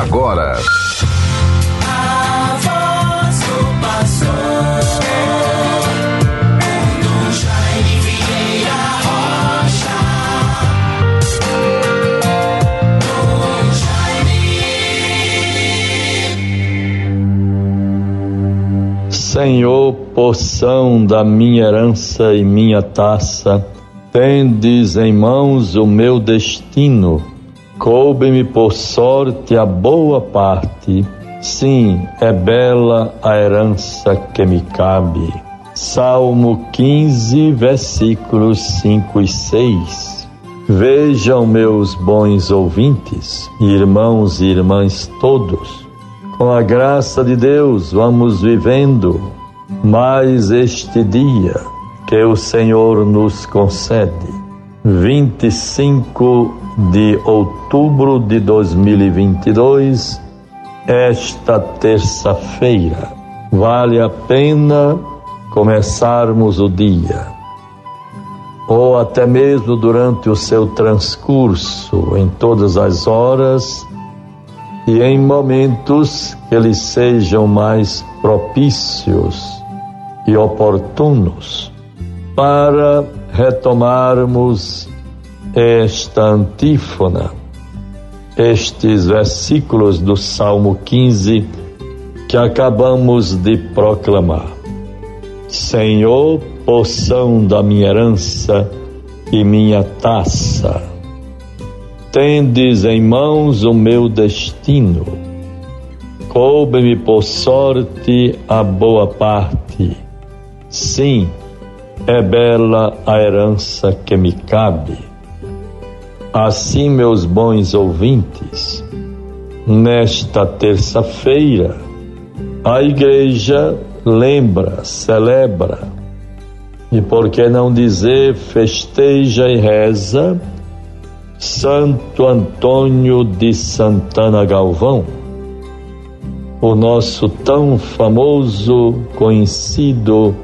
agora. Senhor, porção da minha herança e minha taça, tendes em mãos o meu destino. Coube-me por sorte a boa parte, sim, é bela a herança que me cabe. Salmo 15, versículos 5 e 6. Vejam, meus bons ouvintes, irmãos e irmãs todos, com a graça de Deus vamos vivendo mais este dia que o Senhor nos concede. 25 de outubro de 2022, esta terça-feira. Vale a pena começarmos o dia, ou até mesmo durante o seu transcurso, em todas as horas e em momentos que lhes sejam mais propícios e oportunos para retomarmos esta antífona, estes versículos do Salmo 15 que acabamos de proclamar. Senhor, porção da minha herança e minha taça, tendes em mãos o meu destino, coube-me por sorte a boa parte. Sim, é bela a herança que me cabe. Assim, meus bons ouvintes, nesta terça-feira, a igreja lembra, celebra, e por que não dizer festeja e reza Santo Antônio de Santana Galvão, o nosso tão famoso, conhecido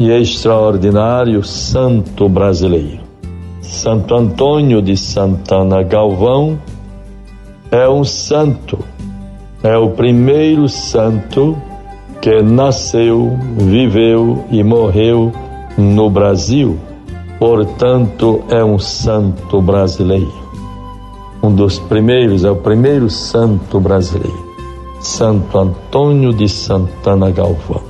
e extraordinário santo brasileiro. Santo Antônio de Santana Galvão é um santo, é o primeiro santo que nasceu, viveu e morreu no Brasil, portanto, é um santo brasileiro. Um dos primeiros, é o primeiro santo brasileiro, Santo Antônio de Santana Galvão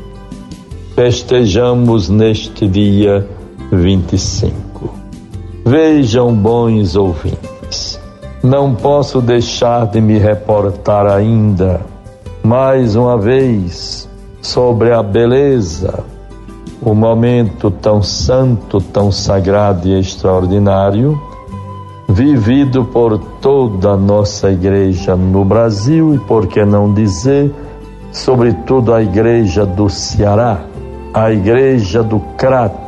festejamos neste dia 25. Vejam, bons ouvintes, não posso deixar de me reportar ainda, mais uma vez, sobre a beleza, o momento tão santo, tão sagrado e extraordinário, vivido por toda a nossa igreja no Brasil e, por que não dizer, sobretudo a igreja do Ceará a igreja do Crato,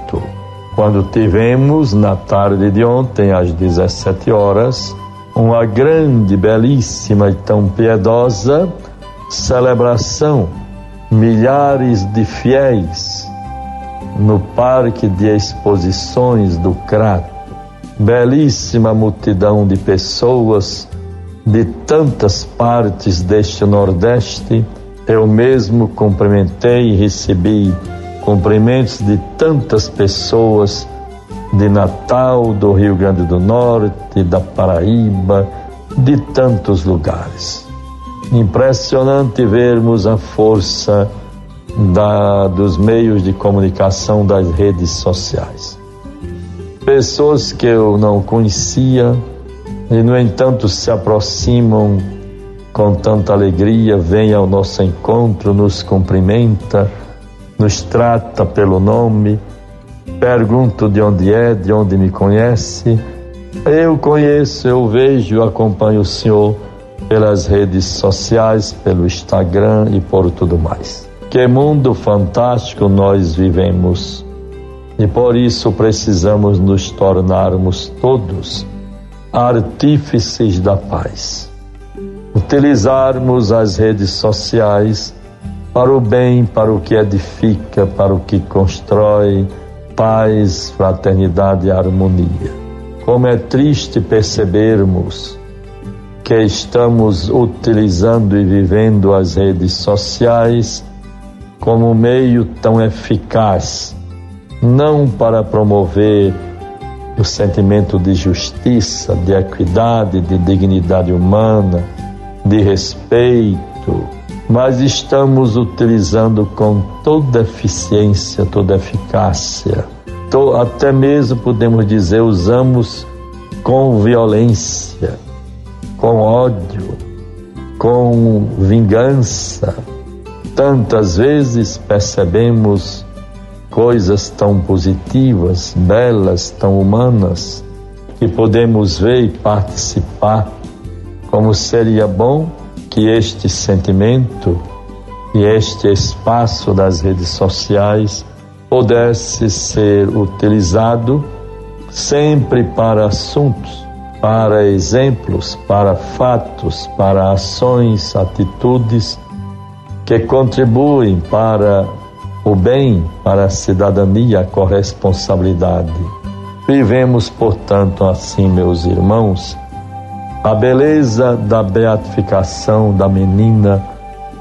quando tivemos na tarde de ontem, às 17 horas, uma grande, belíssima e tão piedosa celebração, milhares de fiéis no Parque de Exposições do Crato. Belíssima multidão de pessoas de tantas partes deste Nordeste. Eu mesmo cumprimentei e recebi cumprimentos de tantas pessoas de Natal, do Rio Grande do Norte, da Paraíba, de tantos lugares. Impressionante vermos a força da, dos meios de comunicação das redes sociais. Pessoas que eu não conhecia e, no entanto, se aproximam com tanta alegria, vêm ao nosso encontro, nos cumprimenta nos trata pelo nome, pergunto de onde é, de onde me conhece. Eu conheço, eu vejo, acompanho o Senhor pelas redes sociais, pelo Instagram e por tudo mais. Que mundo fantástico nós vivemos e por isso precisamos nos tornarmos todos artífices da paz. Utilizarmos as redes sociais para o bem, para o que edifica, para o que constrói paz, fraternidade e harmonia. Como é triste percebermos porque estamos utilizando e vivendo as redes sociais como meio tão eficaz, não para promover o sentimento de justiça, de equidade, de dignidade humana, de respeito, mas estamos utilizando com toda eficiência, toda eficácia. Até mesmo podemos dizer, usamos com violência, com ódio, com vingança. Tantas vezes percebemos coisas tão positivas, belas, tão humanas, que podemos ver e participar, como seria bom que este sentimento e este espaço das redes sociais pudesse ser utilizado sempre para assuntos, para exemplos, para fatos, para ações, atitudes que contribuem para o bem, para a cidadania, a corresponsabilidade. Vivemos, portanto, assim, meus irmãos, a beleza da beatificação da menina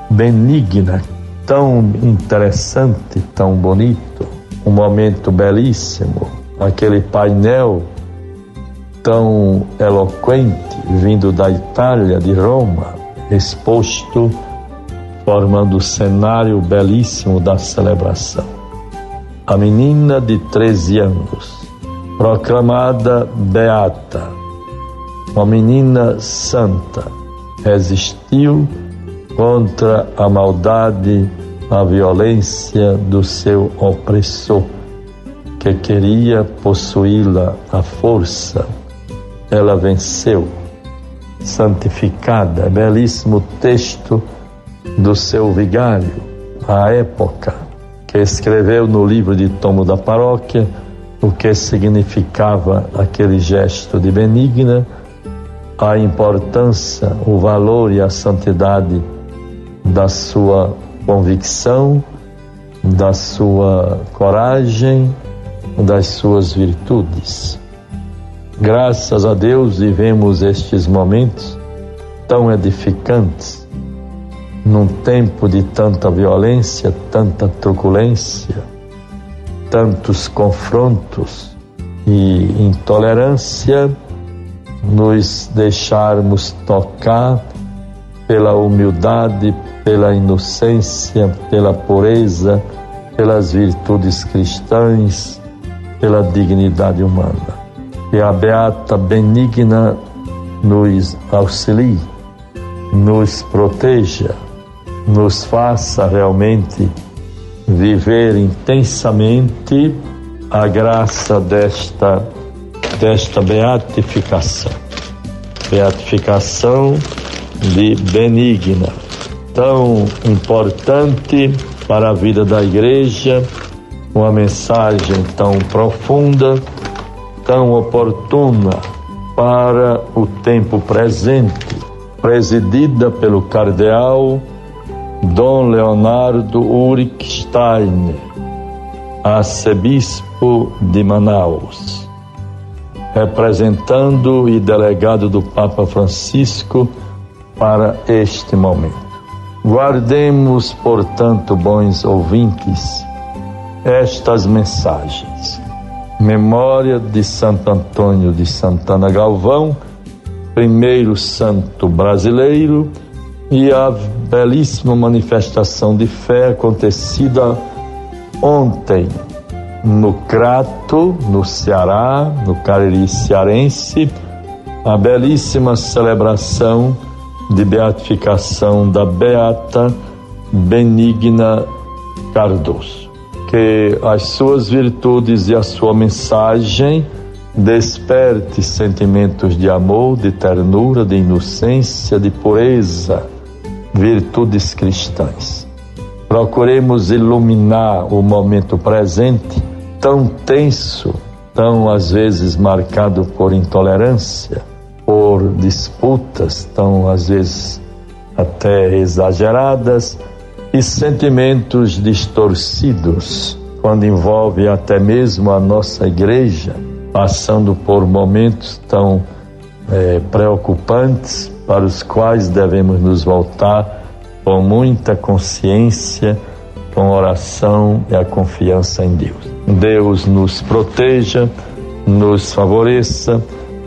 benigna, tão interessante, tão bonito, um momento belíssimo, aquele painel tão eloquente vindo da Itália, de Roma, exposto, formando o cenário belíssimo da celebração. A menina de 13 anos, proclamada beata, uma menina santa, resistiu contra a maldade, a violência do seu opressor, que queria possuí-la à força. Ela venceu, santificada. É belíssimo texto do seu vigário, à época, que escreveu no livro de Tomo da Paróquia o que significava aquele gesto de benigna a importância, o valor e a santidade da sua convicção, da sua coragem, das suas virtudes. Graças a Deus vivemos estes momentos tão edificantes, num tempo de tanta violência, tanta truculência, tantos confrontos e intolerância nos deixarmos tocar pela humildade, pela inocência, pela pureza, pelas virtudes cristãs, pela dignidade humana. Que a Beata Benigna nos auxilie, nos proteja, nos faça realmente viver intensamente a graça desta desta beatificação. Beatificação de benigna, tão importante para a vida da igreja, uma mensagem tão profunda, tão oportuna para o tempo presente, presidida pelo cardeal Dom Leonardo Ulrich Steiner, arcebispo de Manaus representando e delegado do Papa Francisco para este momento. Guardemos, portanto, bons ouvintes, estas mensagens. Memória de Santo Antônio de Santana Galvão, primeiro santo brasileiro, e a belíssima manifestação de fé acontecida ontem, no Crato, no Ceará, no Cariri cearense, a belíssima celebração de beatificação da Beata Benigna Cardoso. Que as suas virtudes e a sua mensagem desperte sentimentos de amor, de ternura, de inocência, de pureza, virtudes cristãs. Procuremos iluminar o momento presente tão tenso, tão às vezes marcado por intolerância, por disputas, tão às vezes até exageradas e sentimentos distorcidos, quando envolve até mesmo a nossa igreja, passando por momentos tão é, preocupantes, para os quais devemos nos voltar com muita consciência, com oração e a confiança em Deus. Deus nos proteja, nos favoreça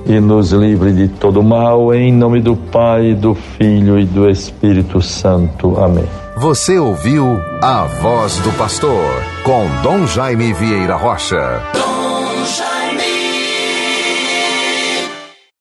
e nos livre de todo mal, em nome do Pai, do Filho e do Espírito Santo. Amém. Você ouviu a voz do pastor com Dom Jaime Vieira Rocha.